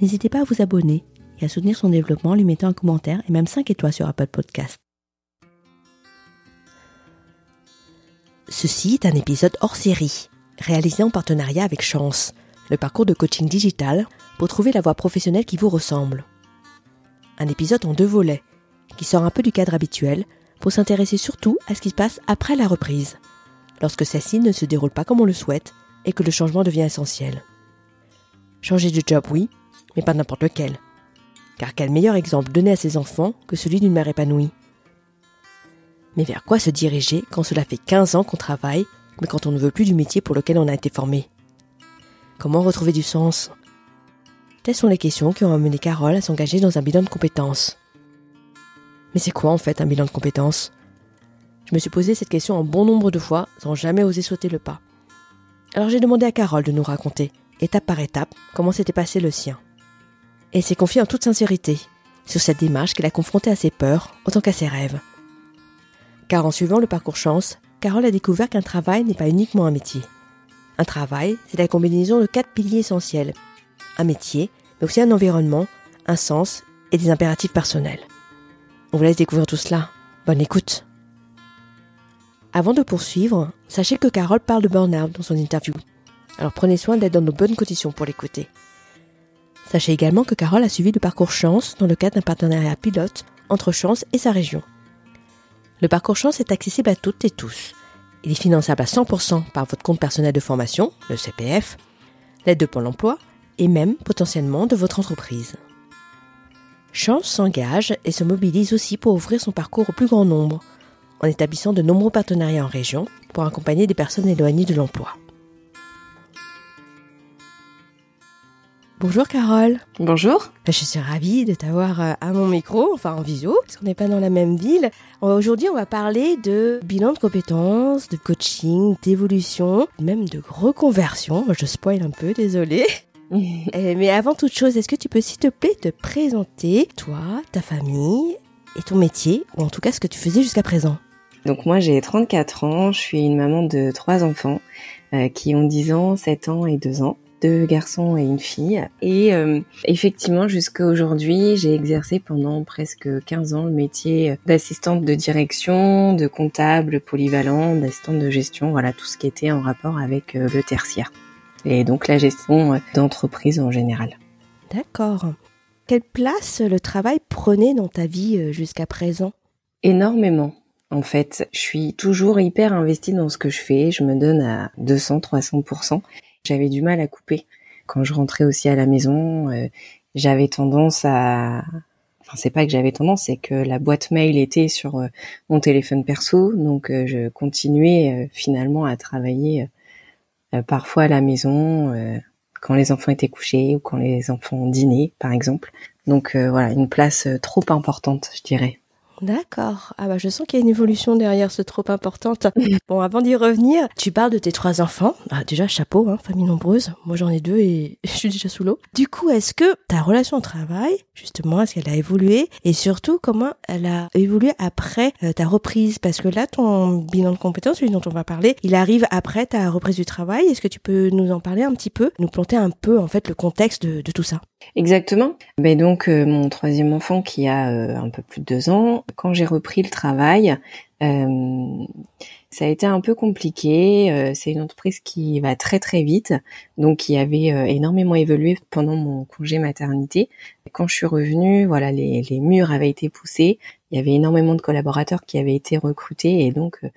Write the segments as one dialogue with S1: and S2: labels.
S1: n'hésitez pas à vous abonner et à soutenir son développement en lui mettant un commentaire et même 5 étoiles sur Apple Podcast. Ceci est un épisode hors série, réalisé en partenariat avec Chance, le parcours de coaching digital pour trouver la voie professionnelle qui vous ressemble. Un épisode en deux volets, qui sort un peu du cadre habituel pour s'intéresser surtout à ce qui se passe après la reprise, lorsque celle-ci ne se déroule pas comme on le souhaite et que le changement devient essentiel. Changer de job, oui, mais pas n'importe lequel. Car quel meilleur exemple donner à ses enfants que celui d'une mère épanouie? Mais vers quoi se diriger quand cela fait 15 ans qu'on travaille, mais quand on ne veut plus du métier pour lequel on a été formé? Comment retrouver du sens? Telles sont les questions qui ont amené Carole à s'engager dans un bilan de compétences. Mais c'est quoi en fait un bilan de compétences? Je me suis posé cette question un bon nombre de fois sans jamais oser sauter le pas. Alors j'ai demandé à Carole de nous raconter, étape par étape, comment s'était passé le sien. Et s'est confiée en toute sincérité sur cette démarche qu'elle a confrontée à ses peurs autant qu'à ses rêves. Car en suivant le parcours chance, Carole a découvert qu'un travail n'est pas uniquement un métier. Un travail, c'est la combinaison de quatre piliers essentiels. Un métier, mais aussi un environnement, un sens et des impératifs personnels. On vous laisse découvrir tout cela. Bonne écoute. Avant de poursuivre, sachez que Carole parle de burn-out dans son interview. Alors prenez soin d'être dans nos bonnes conditions pour l'écouter. Sachez également que Carole a suivi le parcours Chance dans le cadre d'un partenariat pilote entre Chance et sa région. Le parcours Chance est accessible à toutes et tous. Il est finançable à 100% par votre compte personnel de formation, le CPF, l'aide de Pôle emploi et même potentiellement de votre entreprise. Chance s'engage et se mobilise aussi pour ouvrir son parcours au plus grand nombre, en établissant de nombreux partenariats en région pour accompagner des personnes éloignées de l'emploi. Bonjour Carole.
S2: Bonjour.
S1: Je suis ravie de t'avoir euh, à mon micro, enfin en visio, parce qu'on n'est pas dans la même ville. Aujourd'hui, on va parler de bilan de compétences, de coaching, d'évolution, même de reconversion. Je spoil un peu, désolée. Mais avant toute chose, est-ce que tu peux s'il te plaît te présenter, toi, ta famille et ton métier, ou en tout cas ce que tu faisais jusqu'à présent?
S2: Donc moi j'ai 34 ans, je suis une maman de trois enfants euh, qui ont 10 ans, 7 ans et 2 ans deux garçons et une fille. Et euh, effectivement, jusqu'à aujourd'hui, j'ai exercé pendant presque 15 ans le métier d'assistante de direction, de comptable polyvalent, d'assistante de gestion, voilà tout ce qui était en rapport avec euh, le tertiaire. Et donc la gestion euh, d'entreprise en général.
S1: D'accord. Quelle place le travail prenait dans ta vie jusqu'à présent?
S2: Énormément. En fait, je suis toujours hyper investie dans ce que je fais. Je me donne à 200, 300%. J'avais du mal à couper. Quand je rentrais aussi à la maison, euh, j'avais tendance à... Enfin, c'est pas que j'avais tendance, c'est que la boîte mail était sur euh, mon téléphone perso, donc euh, je continuais finalement à travailler parfois à la maison quand les enfants étaient couchés ou quand les enfants dînaient, par exemple. Donc voilà, une place trop importante, je dirais.
S1: D'accord. Ah bah je sens qu'il y a une évolution derrière ce trop importante. Bon, avant d'y revenir, tu parles de tes trois enfants. Ah, déjà chapeau, hein, famille nombreuse. Moi j'en ai deux et je suis déjà sous l'eau. Du coup, est-ce que ta relation au travail, justement, est-ce qu'elle a évolué? Et surtout comment elle a évolué après euh, ta reprise? Parce que là, ton bilan de compétences, celui dont on va parler, il arrive après ta reprise du travail. Est-ce que tu peux nous en parler un petit peu, nous planter un peu en fait le contexte de, de tout ça?
S2: Exactement. Ben donc euh, mon troisième enfant qui a euh, un peu plus de deux ans, quand j'ai repris le travail, euh, Ça a été un peu compliqué. Euh, c'est une entreprise qui va très très vite, donc qui avait euh, énormément évolué pendant mon congé maternité. Quand je suis revenue, voilà, les, les, murs avaient été poussés. Il y avait énormément de collaborateurs qui avaient été recrutés et donc euh,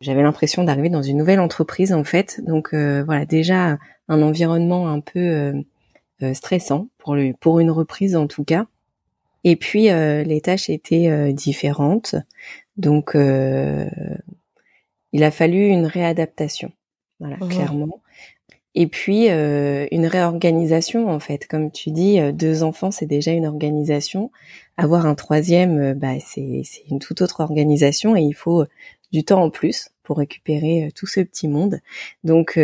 S2: j'avais l'impression d'arriver dans une nouvelle entreprise en fait. Donc voilà, déjà un environnement un peu stressant pour le, pour une reprise en tout cas. Et puis les tâches étaient différentes. Donc il a fallu une réadaptation, voilà, mmh. clairement. Et puis euh, une réorganisation en fait, comme tu dis, euh, deux enfants c'est déjà une organisation. Avoir un troisième, euh, bah c'est c'est une toute autre organisation et il faut du temps en plus pour récupérer tout ce petit monde. Donc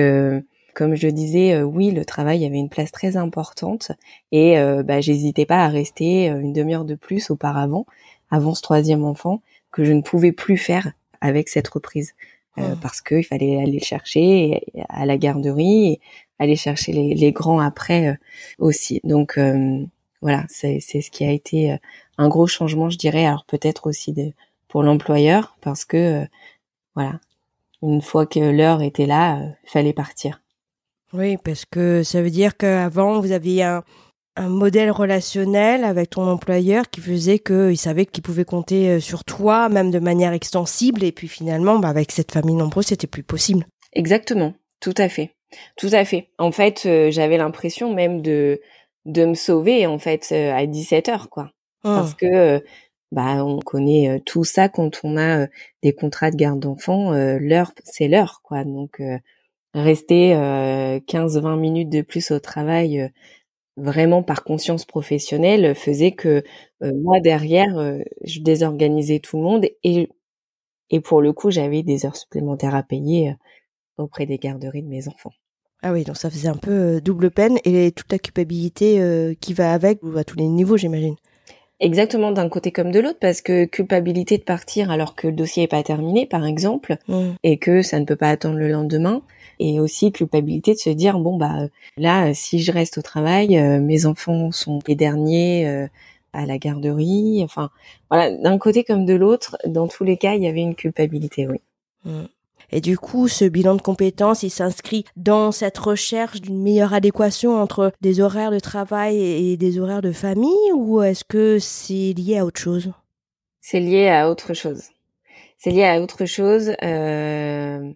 S2: comme je disais, oui, le travail avait une place très importante et bah, j'hésitais pas à rester une demi-heure de plus auparavant, avant ce troisième enfant, que je ne pouvais plus faire avec cette reprise. Euh, oh. parce qu'il fallait aller le chercher à la garderie et aller chercher les, les grands après euh, aussi. Donc euh, voilà, c'est ce qui a été un gros changement, je dirais. Alors peut-être aussi de, pour l'employeur parce que voilà, une fois que l'heure était là, il fallait partir.
S1: Oui, parce que ça veut dire qu'avant vous aviez un, un modèle relationnel avec ton employeur qui faisait qu'il savait qu'il pouvait compter euh, sur toi, même de manière extensible, et puis finalement, bah, avec cette famille nombreuse, c'était plus possible.
S2: Exactement, tout à fait, tout à fait. En fait, euh, j'avais l'impression même de de me sauver en fait euh, à 17 heures, quoi, ah. parce que bah on connaît tout ça quand on a des contrats de garde d'enfants, l'heure c'est l'heure, quoi. Donc rester 15-20 minutes de plus au travail vraiment par conscience professionnelle faisait que euh, moi derrière euh, je désorganisais tout le monde et et pour le coup j'avais des heures supplémentaires à payer euh, auprès des garderies de mes enfants.
S1: Ah oui, donc ça faisait un peu double peine et toute la culpabilité qui va avec à tous les niveaux, j'imagine.
S2: Exactement d'un côté comme de l'autre parce que culpabilité de partir alors que le dossier est pas terminé par exemple mmh. et que ça ne peut pas attendre le lendemain et aussi culpabilité de se dire bon bah là si je reste au travail euh, mes enfants sont les derniers euh, à la garderie enfin voilà d'un côté comme de l'autre dans tous les cas il y avait une culpabilité oui
S1: mmh. Et du coup, ce bilan de compétences, il s'inscrit dans cette recherche d'une meilleure adéquation entre des horaires de travail et des horaires de famille ou est-ce que c'est lié à autre chose?
S2: C'est lié à autre chose. C'est lié à autre chose. Euh,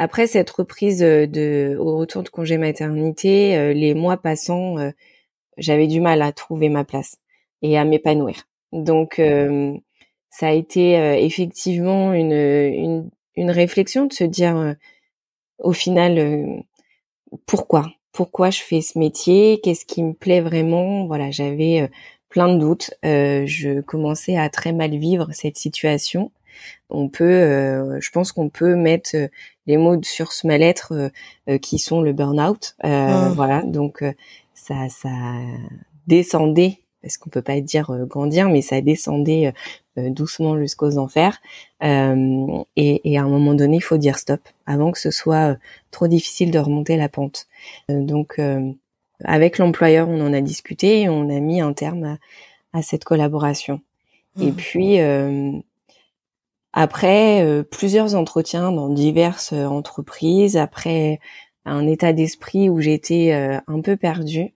S2: après cette reprise euh, de au retour de congé maternité, euh, les mois passant, euh, j'avais du mal à trouver ma place et à m'épanouir. Donc ça a été effectivement une, une, une réflexion de se dire au final pourquoi? Pourquoi je fais ce métier, qu'est-ce qui me plaît vraiment? Voilà, j'avais plein de doutes. je commençais à très mal vivre cette situation on peut, euh, je pense qu'on peut mettre euh, les mots sur ce mal-être euh, qui sont le burn-out. Ah. Voilà, donc ça, ça descendait, parce qu'on peut pas dire grandir, mais ça descendait doucement jusqu'aux enfers. Et, et, à un moment donné, il faut dire stop avant que ce soit trop difficile de remonter la pente. donc, avec l'employeur, on en a discuté et on a mis un terme à, cette collaboration. Et mmh. puis, après euh, plusieurs entretiens dans diverses euh, entreprises, après un état d'esprit où j'étais euh, un peu perdue,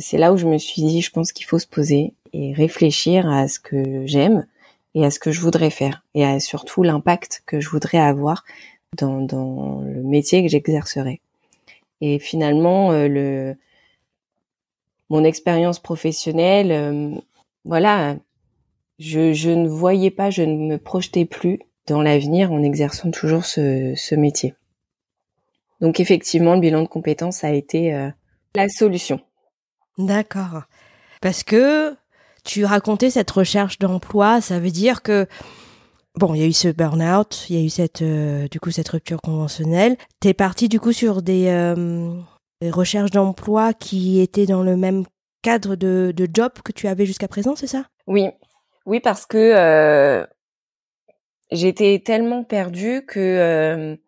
S2: c'est là où je me suis dit, je pense qu'il faut se poser et réfléchir à ce que j'aime et à ce que je voudrais faire et à surtout l'impact que je voudrais avoir dans, dans le métier que j'exercerai. Et finalement, le mon expérience professionnelle, voilà, je, je ne voyais pas, je ne me projetais plus dans l'avenir en exerçant toujours ce, ce, métier. Donc effectivement, le bilan de compétences a été euh, la solution.
S1: D'accord. Parce que tu racontais cette recherche d'emploi, ça veut dire que bon, il y a eu ce burn-out, il y a eu cette euh, du coup cette rupture conventionnelle. T'es parti du coup sur des, euh, recherches d'emploi qui étaient dans le même cadre de, job que tu avais jusqu'à présent, c'est ça?
S2: Oui, oui, parce que euh, j'étais tellement perdue que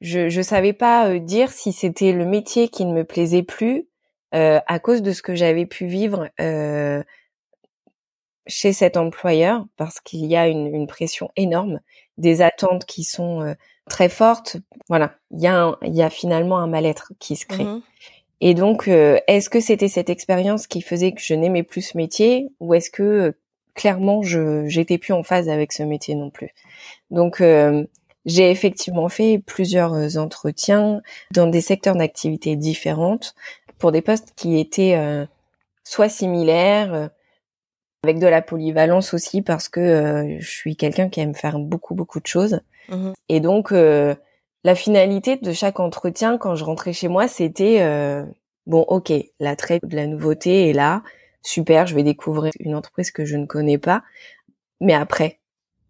S2: je je savais pas dire si c'était le métier qui ne me plaisait plus à cause de ce que j'avais pu vivre chez cet employeur parce qu'il y a une, une, pression énorme, des attentes qui sont euh, très fortes. Voilà, il y a il y a finalement un mal-être qui se crée. Mmh Et donc, euh, est-ce que c'était cette expérience qui faisait que je n'aimais plus ce métier ou est-ce que euh, clairement je j'étais plus en phase avec ce métier non plus? Donc j'ai effectivement fait plusieurs entretiens dans des secteurs d'activité différentes pour des postes qui étaient soit similaires, avec de la polyvalence aussi parce que euh, je suis quelqu'un qui aime faire beaucoup beaucoup de choses. Mmh Et donc euh, la finalité de chaque entretien quand je rentrais chez moi, c'était euh, bon, OK, l'attrait de la nouveauté est là, super, je vais découvrir une entreprise que je ne connais pas. Mais après,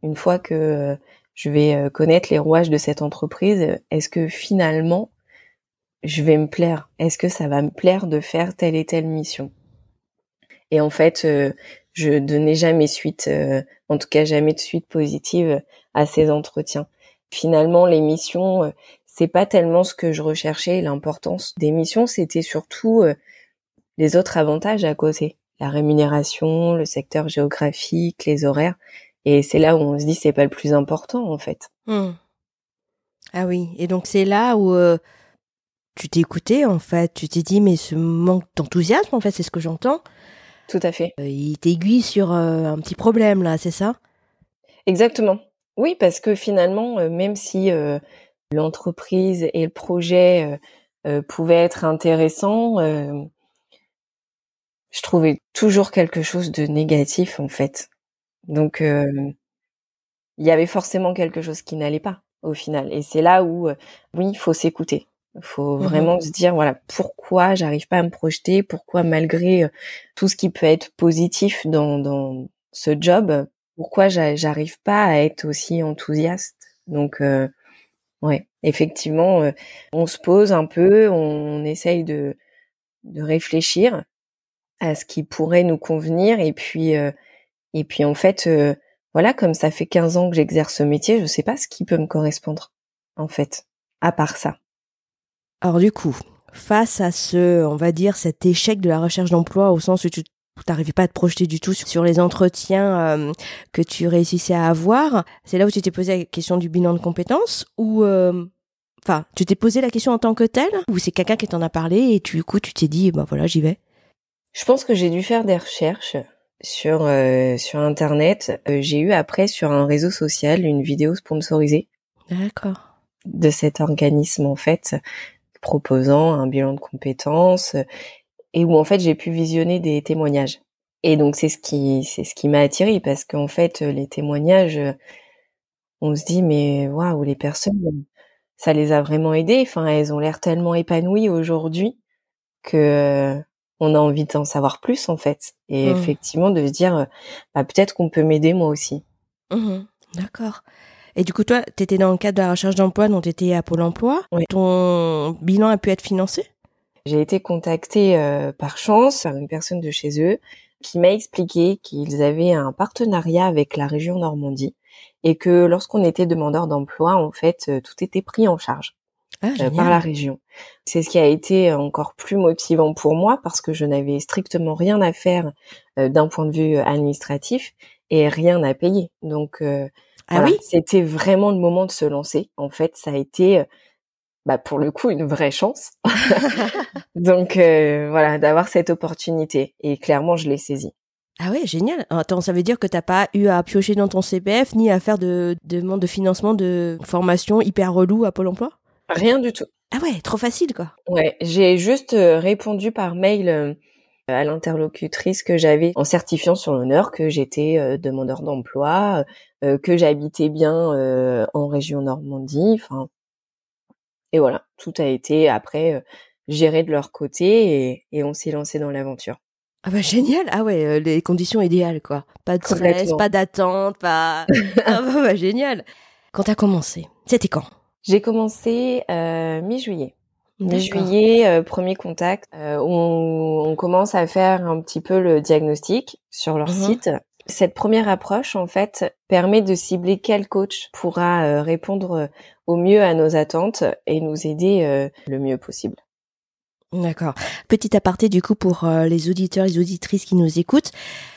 S2: une fois que je vais connaître les rouages de cette entreprise, est-ce que finalement je vais me plaire Est-ce que ça va me plaire de faire telle et telle mission? Et en fait, je donnais jamais suite, euh, en tout cas jamais de suite positive à ces entretiens. Finalement, les missions, euh, c'est pas tellement ce que je recherchais. L'importance des missions, c'était surtout euh, les autres avantages à côté, la rémunération, le secteur géographique, les horaires. Et c'est là où on se dit c'est pas le plus important en fait.
S1: Mmh. Ah oui, et donc c'est là où tu t'es écouté en fait, tu t'es dit mais ce manque d'enthousiasme en fait, c'est ce que j'entends.
S2: Tout à fait.
S1: Euh, il t'aiguille sur euh, un petit problème là, c'est ça?
S2: Exactement. Oui, parce que finalement, euh, même si l'entreprise et le projet pouvaient être intéressants, je trouvais toujours quelque chose de négatif en fait. Donc, il y avait forcément quelque chose qui n'allait pas au final. Et c'est là où, oui, il faut s'écouter. Il faut mmh vraiment se dire voilà pourquoi j'arrive pas à me projeter, pourquoi malgré euh, tout ce qui peut être positif dans, dans ce job, pourquoi j'arrive pas à être aussi enthousiaste? Donc euh, ouais, effectivement, euh, on se pose un peu, on, essaye de de réfléchir à ce qui pourrait nous convenir et puis et puis en fait voilà comme ça fait 15 ans que j'exerce ce métier, je sais pas ce qui peut me correspondre en fait à part ça.
S1: Alors du coup, face à ce, on va dire, cet échec de la recherche d'emploi au sens où tu n'arrivais pas à te projeter du tout sur les entretiens euh, que tu réussissais à avoir, c'est là où tu t'es posé la question du bilan de compétences ou euh, enfin, tu t'es posé la question en tant que telle ou c'est quelqu'un qui t'en a parlé et tu, du coup tu t'es dit bah voilà, j'y vais?
S2: Je pense que j'ai dû faire des recherches sur euh, sur internet, j'ai eu après sur un réseau social une vidéo sponsorisée.
S1: D'accord.
S2: De cet organisme en fait proposant un bilan de compétences et où en fait j'ai pu visionner des témoignages. Et donc c'est ce qui c'est ce qui m'a attiré parce qu'en fait les témoignages on se dit mais waouh les personnes ça les a vraiment aidées enfin elles ont l'air tellement épanouies aujourd'hui que on a envie d'en savoir plus en fait et mmh. effectivement de se dire bah peut-être qu'on peut m'aider moi aussi.
S1: Mmh D'accord. Et du coup, toi, tu étais dans le cadre de la recherche d'emploi, dont tu étais à Pôle emploi. Ton bilan a pu être financé?
S2: J'ai été contactée euh, par chance par une personne de chez eux qui m'a expliqué qu'ils avaient un partenariat avec la région Normandie et que lorsqu'on était demandeur d'emploi, en fait, euh, tout était pris en charge. Ah, euh, par la région. C'est ce qui a été encore plus motivant pour moi parce que je n'avais strictement rien à faire d'un point de vue administratif et rien à payer. Donc ah oui? C'était vraiment le moment de se lancer. En fait, ça a été, euh, bah, pour le coup, une vraie chance. Donc euh, voilà, d'avoir cette opportunité. Et clairement, je l'ai saisie.
S1: Ah ouais, génial. Attends, ça veut dire que t'as pas eu à piocher dans ton CPF ni à faire de demande de financement de formation hyper relou à Pôle Emploi?
S2: Rien du tout.
S1: Ah ouais, trop facile quoi.
S2: Ouais, j'ai juste euh, répondu par mail à l'interlocutrice que j'avais en certifiant sur l'honneur que j'étais euh, demandeur d'emploi, euh, que j'habitais bien euh, en région Normandie. Enfin, et voilà, tout a été après géré de leur côté et, et on s'est lancé dans l'aventure.
S1: Ah bah génial Ah ouais, les conditions idéales quoi. Pas de stress, pas d'attente, pas... ah bah, bah, génial Quand t'as commencé, c'était quand?
S2: J'ai commencé mi-juillet. Mi-juillet, euh, premier contact, euh, on, on, commence à faire un petit peu le diagnostic sur leur mhm. site. Cette première approche, en fait, permet de cibler quel coach pourra euh, répondre au mieux à nos attentes et nous aider le mieux possible.
S1: D'accord. Petit aparté du coup pour les auditeurs et les auditrices qui nous écoutent.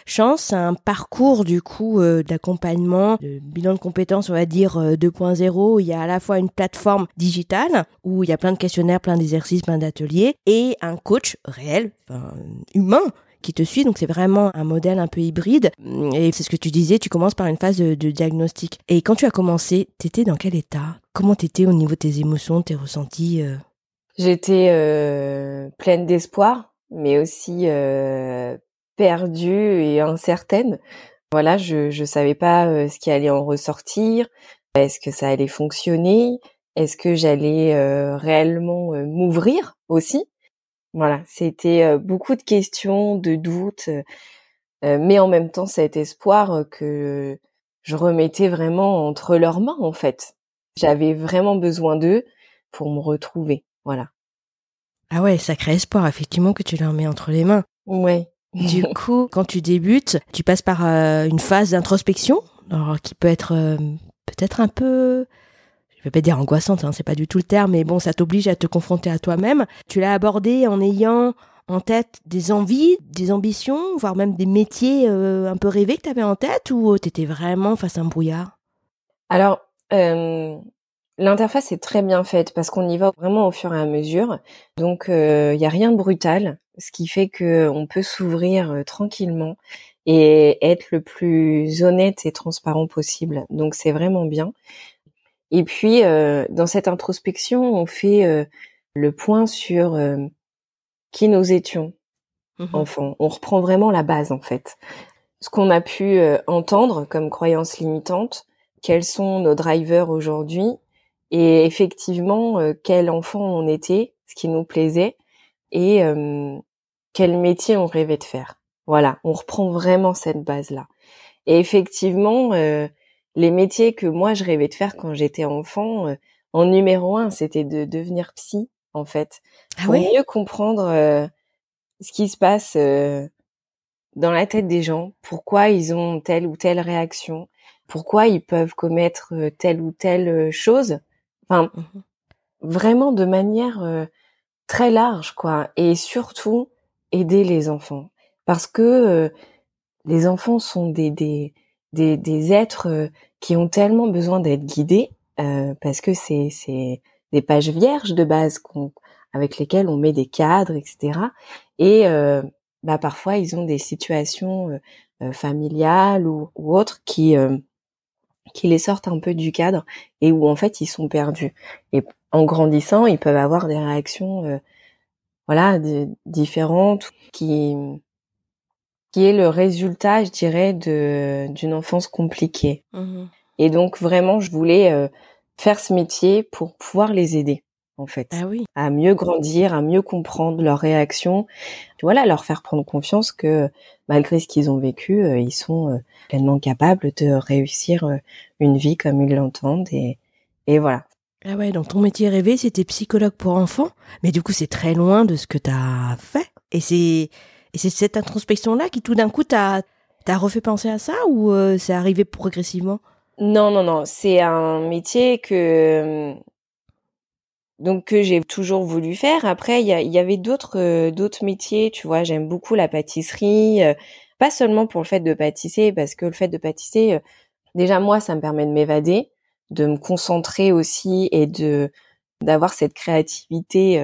S1: Chance, un parcours du coup euh, d'accompagnement, de bilan de compétences, on va dire 2.0. Il y a à la fois une plateforme digitale où il y a plein de questionnaires, plein d'exercices, plein d'ateliers, et un coach réel, enfin, humain, qui te suit. Donc c'est vraiment un modèle un peu hybride. Et c'est ce que tu disais, tu commences par une phase de, diagnostic. Et quand tu as commencé, t'étais dans quel état? Comment t'étais au niveau de tes émotions, tes ressentis euh?
S2: J'étais euh, pleine d'espoir, mais aussi euh, perdue et incertaine. Voilà, je je savais pas euh, ce qui allait en ressortir. Est-ce que ça allait fonctionner? Est-ce que j'allais réellement m'ouvrir aussi? Voilà, c'était beaucoup de questions, de doutes, mais en même temps cet espoir que je remettais vraiment entre leurs mains en fait. J'avais vraiment besoin d'eux pour me retrouver, voilà.
S1: Ah ouais, sacré espoir effectivement que tu leur mets entre les mains.
S2: Ouais.
S1: Du coup, quand tu débutes, tu passes par une phase d'introspection, qui peut être peut-être un peu je vais pas dire angoissante, hein, c'est pas du tout le terme, mais bon, ça t'oblige à te confronter à toi-même. Tu l'as abordé en ayant en tête des envies, des ambitions, voire même des métiers euh, un peu rêvés que tu avais en tête, ou t'étais vraiment face à un brouillard?
S2: Alors, euh, l'interface est très bien faite parce qu'on y va vraiment au fur et à mesure. Donc, il euh, n'y a rien de brutal, ce qui fait que on peut s'ouvrir euh, tranquillement et être le plus honnête et transparent possible. Donc, c'est vraiment bien. Et puis, euh, dans cette introspection, on fait euh, le point sur euh, qui nous étions mmh enfants. On reprend vraiment la base, en fait. Ce qu'on a pu entendre comme croyances limitantes, quels sont nos drivers aujourd'hui, et effectivement, quel enfant on était, ce qui nous plaisait, et quel métier on rêvait de faire. Voilà, on reprend vraiment cette base-là. Et effectivement, les métiers que moi je rêvais de faire quand j'étais enfant, euh, en numéro un, c'était de devenir psy, en fait, ah pour mieux comprendre euh, ce qui se passe euh, dans la tête des gens, pourquoi ils ont telle ou telle réaction, pourquoi ils peuvent commettre telle ou telle chose? Enfin, mmh vraiment de manière très large, quoi, et surtout aider les enfants, parce que les enfants sont des des des, des êtres qui ont tellement besoin d'être guidés euh, parce que c'est c'est des pages vierges de base avec lesquelles on met des cadres, etc. Et euh, bah parfois ils ont des situations euh, euh familiales ou, ou autres qui euh, qui les sortent un peu du cadre et où en fait ils sont perdus. Et en grandissant, ils peuvent avoir des réactions euh, voilà différentes qui qui est le résultat, je dirais, de d'une enfance compliquée. Mmh Et donc vraiment, je voulais euh, faire ce métier pour pouvoir les aider, en fait,
S1: ah oui.
S2: à mieux grandir, à mieux comprendre leurs réactions, voilà, leur faire prendre confiance que malgré ce qu'ils ont vécu, euh, ils sont euh, pleinement capables de réussir une vie comme ils l'entendent et et voilà.
S1: Ah ouais, donc ton métier rêvé, c'était psychologue pour enfants, mais du coup, c'est très loin de ce que tu as fait. Et c'est et c'est cette introspection-là qui tout d'un coup t'a t'a refait penser à ça ou euh, c'est arrivé progressivement?
S2: Non, non, non. C'est un métier que donc que j'ai toujours voulu faire. Après, il y, y, avait d'autres euh, d'autres métiers. Tu vois, j'aime beaucoup la pâtisserie. Euh, pas seulement pour le fait de pâtisser, parce que le fait de pâtisser, déjà moi, ça me permet de m'évader, de me concentrer aussi et de d'avoir cette créativité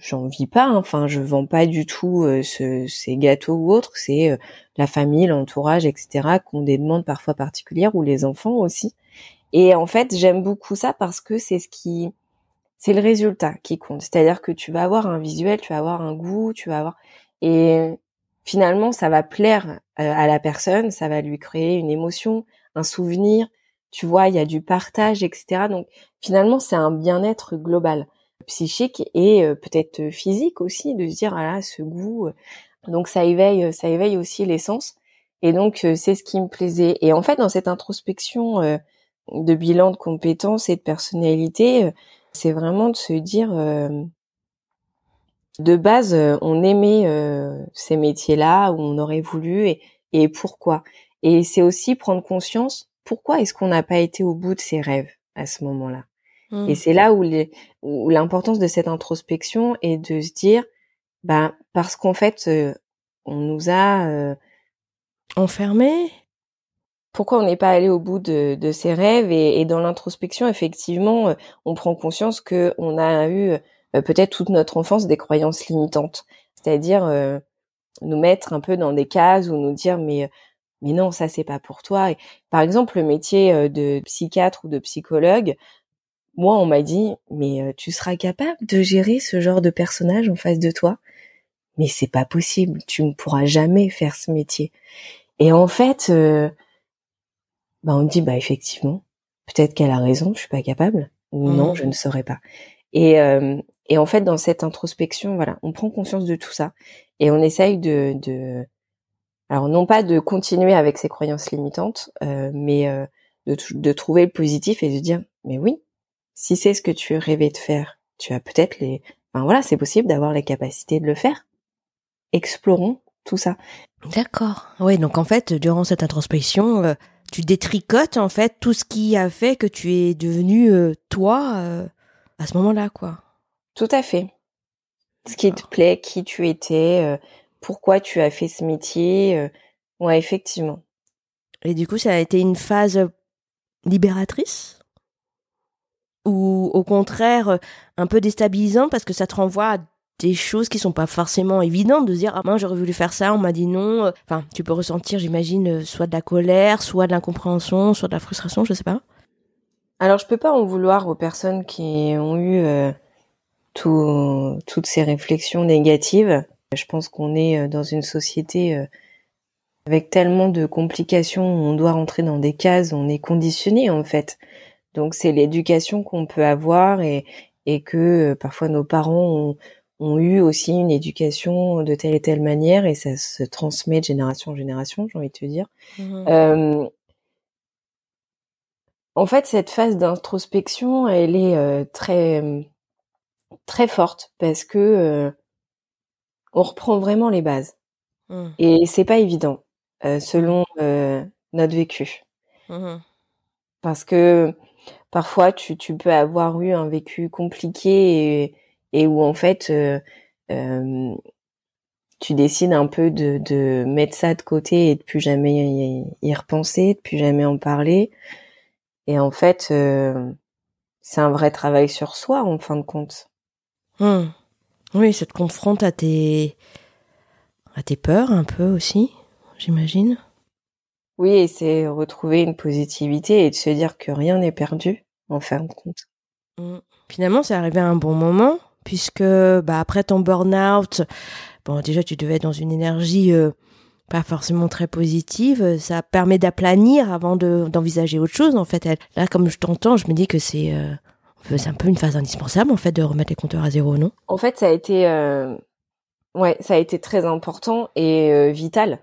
S2: j'en vis pas. Hein. Enfin, je vends pas du tout euh, ce, ces gâteaux ou autres. C'est euh, la famille, l'entourage, etc. qui ont des demandes parfois particulières ou les enfants aussi. Et en fait, j'aime beaucoup ça parce que c'est ce qui, c'est le résultat qui compte. C'est-à-dire que tu vas avoir un visuel, tu vas avoir un goût, tu vas avoir et finalement, ça va plaire euh, à la personne, ça va lui créer une émotion, un souvenir. Tu vois, il y a du partage, etc. Donc finalement, c'est un bien-être global psychique et euh, peut-être physique aussi, de se dire ah ce goût. Euh. Donc ça éveille, ça éveille aussi l'essence. Et donc euh, c'est ce qui me plaisait. Et en fait dans cette introspection de bilan de compétences et de personnalité, c'est vraiment de se dire de base on aimait ces métiers-là où on aurait voulu et, et pourquoi? Et c'est aussi prendre conscience pourquoi est-ce qu'on n'a pas été au bout de ses rêves à ce moment-là? Et mmh. c'est là où, l'importance de cette introspection est de se dire, bah parce qu'en fait, euh, on nous a euh,
S1: enfermés.
S2: Pourquoi on n'est pas allé au bout de, de ses rêves? Et, et dans l'introspection, effectivement, euh, on prend conscience que on a eu euh, peut-être toute notre enfance des croyances limitantes, c'est-à-dire nous mettre un peu dans des cases ou nous dire mais mais non ça c'est pas pour toi. Et, par exemple, le métier de psychiatre ou de psychologue, moi on m'a dit mais tu seras capable de gérer ce genre de personnage en face de toi? Mais c'est pas possible, tu ne pourras jamais faire ce métier. Et en fait, euh, bah on dit bah effectivement, peut-être qu'elle a raison, je suis pas capable, ou non, mmh. je ne saurais pas. Et euh, et en fait, dans cette introspection, voilà, on prend conscience de tout ça et on essaye de, de alors non pas de continuer avec ses croyances limitantes, euh, mais euh, de, de trouver le positif et de dire mais oui, si c'est ce que tu rêvais de faire, tu as peut-être les, enfin voilà, c'est possible d'avoir la capacité de le faire explorons tout ça.
S1: D'accord. Oui, donc en fait, durant cette introspection, euh, tu détricotes en fait tout ce qui a fait que tu es devenu euh, toi euh, à ce moment-là, quoi.
S2: Tout à fait. Ce qui te plaît, qui tu étais, pourquoi tu as fait ce métier. ouais, effectivement.
S1: Et du coup, ça a été une phase libératrice? Ou au contraire un peu déstabilisante parce que ça te renvoie à des choses qui sont pas forcément évidentes de dire ah moi j'aurais voulu faire ça on m'a dit non enfin tu peux ressentir j'imagine euh, soit de la colère soit de l'incompréhension soit de la frustration je sais pas
S2: alors je peux pas en vouloir aux personnes qui ont eu euh, toutes ces réflexions négatives je pense qu'on est euh, dans une société avec tellement de complications on doit rentrer dans des cases on est conditionné en fait donc c'est l'éducation qu'on peut avoir et et que parfois nos parents ont, ont eu aussi une éducation de telle et telle manière et ça se transmet de génération en génération, j'ai envie de te dire. Mmh euh, en fait, cette phase d'introspection, elle est euh, très très forte parce que euh, on reprend vraiment les bases mmh. et c'est pas évident selon notre vécu. Mmh parce que parfois tu, tu peux avoir eu un vécu compliqué et et où en fait euh, euh, tu décides un peu de, de, mettre ça de côté et de plus jamais y, repenser, de plus jamais en parler. Et en fait, euh, c'est un vrai travail sur soi en fin de compte.
S1: Oui, ça te confronte à tes à tes peurs un peu aussi, j'imagine.
S2: Oui, et c'est retrouver une positivité et de se dire que rien n'est perdu en fin de compte.
S1: Hmm. Finalement, c'est arrivé à un bon moment puisque bah, après ton burn-out, bon déjà tu devais être dans une énergie euh, pas forcément très positive, ça permet d'aplanir avant d'envisager autre chose en fait. Là comme je t'entends, je me dis que c'est euh, c'est un peu une phase indispensable en fait de remettre les compteurs à zéro, non?
S2: En fait, ça a été euh, ouais, ça a été très important et vital.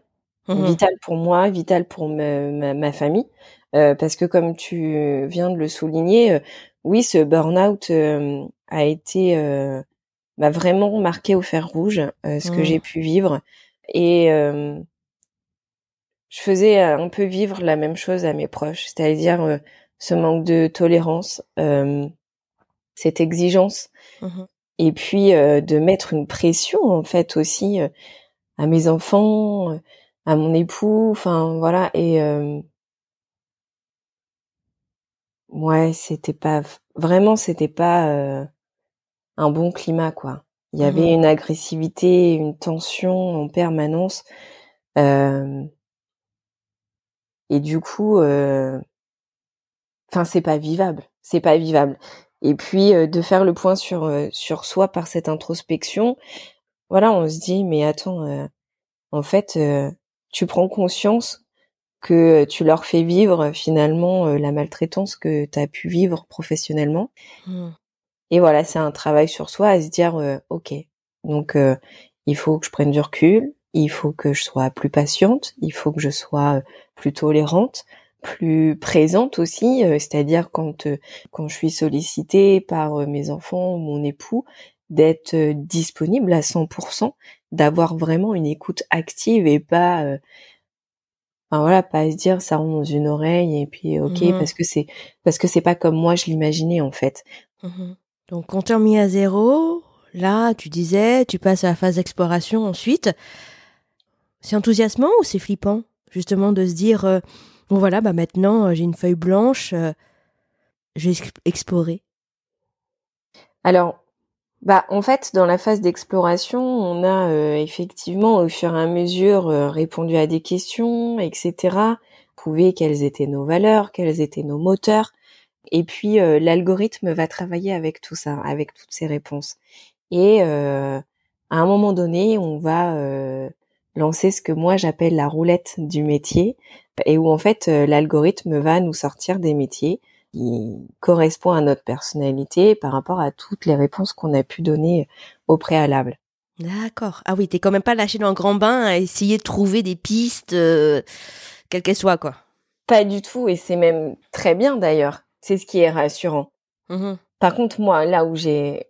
S2: Mmh vital pour moi, vital pour ma, ma famille. parce que comme tu viens de le souligner, oui, ce burn-out a été euh, m'a vraiment marqué au fer rouge euh, ce que mmh. j'ai pu vivre et euh, je faisais un peu vivre la même chose à mes proches, c'est-à-dire ce manque de tolérance, cette exigence, mmh et puis de mettre une pression en fait aussi à mes enfants, à mon époux, enfin voilà et ouais c'était pas vraiment c'était pas un bon climat, quoi. Il y avait mmh une agressivité, une tension en permanence. Euh, et du coup, euh, enfin, c'est pas vivable. C'est pas vivable. Et puis euh, de faire le point sur sur soi par cette introspection, voilà, on se dit mais attends, en fait, tu prends conscience que tu leur fais vivre finalement la maltraitance que tu as pu vivre professionnellement. Mmh. Et voilà, c'est un travail sur soi à se dire, euh, ok, donc euh, il faut que je prenne du recul, il faut que je sois plus patiente, il faut que je sois euh, plus tolérante, plus présente aussi, c'est-à-dire quand quand je suis sollicitée par mes enfants ou mon époux, d'être disponible à 100%, d'avoir vraiment une écoute active et pas Enfin, voilà pas se dire ça rentre dans une oreille et puis ok mmh parce que c'est parce que c'est pas comme moi je l'imaginais en fait.
S1: Mmh donc, compteur mis à zéro, là, tu disais, tu passes à la phase d'exploration ensuite. C'est enthousiasmant ou c'est flippant Justement de se dire, euh, bon voilà, bah maintenant euh, j'ai une feuille blanche, euh, je vais explorer.
S2: Alors, bah en fait, dans la phase d'exploration, on a effectivement au fur et à mesure répondu à des questions, etc. Prouvé quelles étaient nos valeurs, quels étaient nos moteurs. Et puis l'algorithme va travailler avec tout ça, avec toutes ces réponses. Et à un moment donné, on va lancer ce que moi j'appelle la roulette du métier et où en fait euh, l'algorithme va nous sortir des métiers qui correspondent à notre personnalité par rapport à toutes les réponses qu'on a pu donner au préalable.
S1: D'accord. Ah oui, t'es quand même pas lâché dans un grand bain à essayer de trouver des pistes, euh, quelles qu'elles soient, quoi.
S2: Pas du tout, et c'est même très bien d'ailleurs. C'est ce qui est rassurant. Mmh par contre, moi, là où j'ai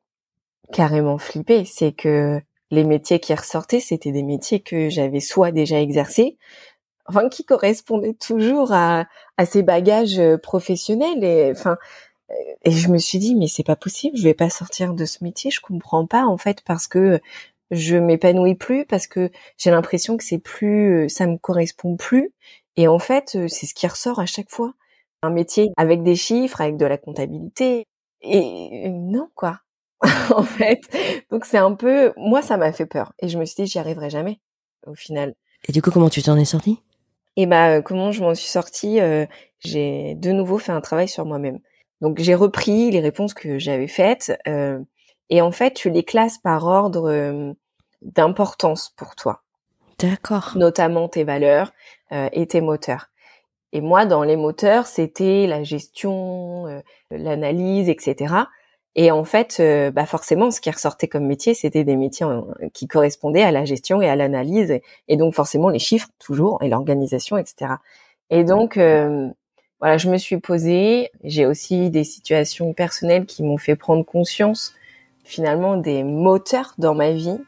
S2: carrément flippé, c'est que les métiers qui ressortaient, c'était des métiers que j'avais soit déjà exercés, enfin qui correspondaient toujours à, ces bagages euh, professionnels et enfin euh, et je me suis dit mais c'est pas possible, je vais pas sortir de ce métier, je comprends pas en fait parce que je m'épanouis plus parce que j'ai l'impression que c'est plus euh, ça me correspond plus et en fait c'est ce qui ressort à chaque fois un métier avec des chiffres avec de la comptabilité et non quoi en fait. Donc c'est un peu, moi ça m'a fait peur et je me suis dit j'y arriverai jamais au final.
S1: Et du coup comment tu t'en es sortie?
S2: Et bah comment je m'en suis sortie euh, J'ai de nouveau fait un travail sur moi-même. Donc j'ai repris les réponses que j'avais faites euh, et en fait tu les classes par ordre euh, d'importance pour toi.
S1: D'accord.
S2: Notamment tes valeurs et tes moteurs. Et moi, dans les moteurs, c'était la gestion, l'analyse, etc. Et en fait, euh, bah forcément, ce qui ressortait comme métier, c'était des métiers qui correspondaient à la gestion et à l'analyse, et, donc forcément les chiffres toujours et l'organisation, etc. Et donc euh, voilà, je me suis posée. J'ai aussi des situations personnelles qui m'ont fait prendre conscience finalement des moteurs dans ma vie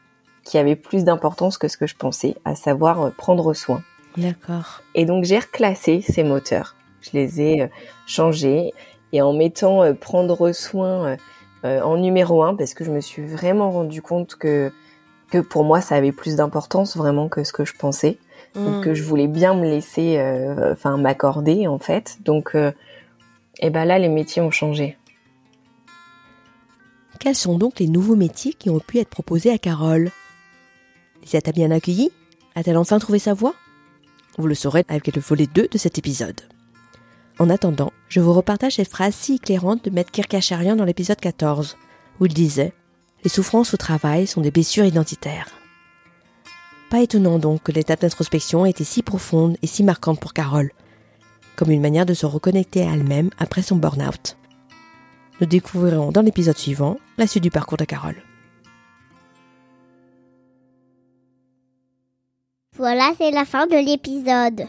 S2: qui avaient plus d'importance que ce que je pensais, à savoir euh, prendre soin.
S1: D'accord.
S2: Et donc j'ai reclassé ces moteurs. Je les ai changés et en mettant prendre soin euh, en numéro un parce que je me suis vraiment rendu compte que que pour moi ça avait plus d'importance vraiment que ce que je pensais. Mmh. que je voulais bien me laisser euh, enfin m'accorder en fait. Donc et euh, eh ben là les métiers ont changé.
S1: Quels sont donc les nouveaux métiers qui ont pu être proposés à Carole? Les a-t-elle bien accueilli A-t-elle enfin trouvé sa voie? Vous le saurez avec le volet 2 de cet épisode. En attendant, je vous repartage cette phrase si éclairante de Maître Kirkacharian dans l'épisode 14, où il disait Les souffrances au travail sont des blessures identitaires. Pas étonnant donc que l'étape d'introspection ait été si profonde et si marquante pour Carole, comme une manière de se reconnecter à elle-même après son burn-out. Nous découvrirons dans l'épisode suivant la suite du parcours de Carole.
S3: Voilà, c'est la fin de l'épisode.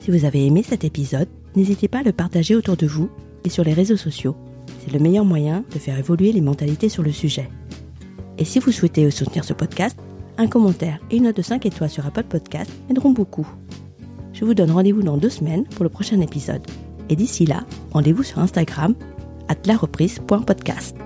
S1: Si vous avez aimé cet épisode, n'hésitez pas à le partager autour de vous et sur les réseaux sociaux. C'est le meilleur moyen de faire évoluer les mentalités sur le sujet. Et si vous souhaitez soutenir ce podcast, un commentaire et une note de 5 étoiles sur Apple Podcast aideront beaucoup. Je vous donne rendez-vous dans deux semaines pour le prochain épisode. Et d'ici là, rendez-vous sur Instagram, at lareprise.podcast.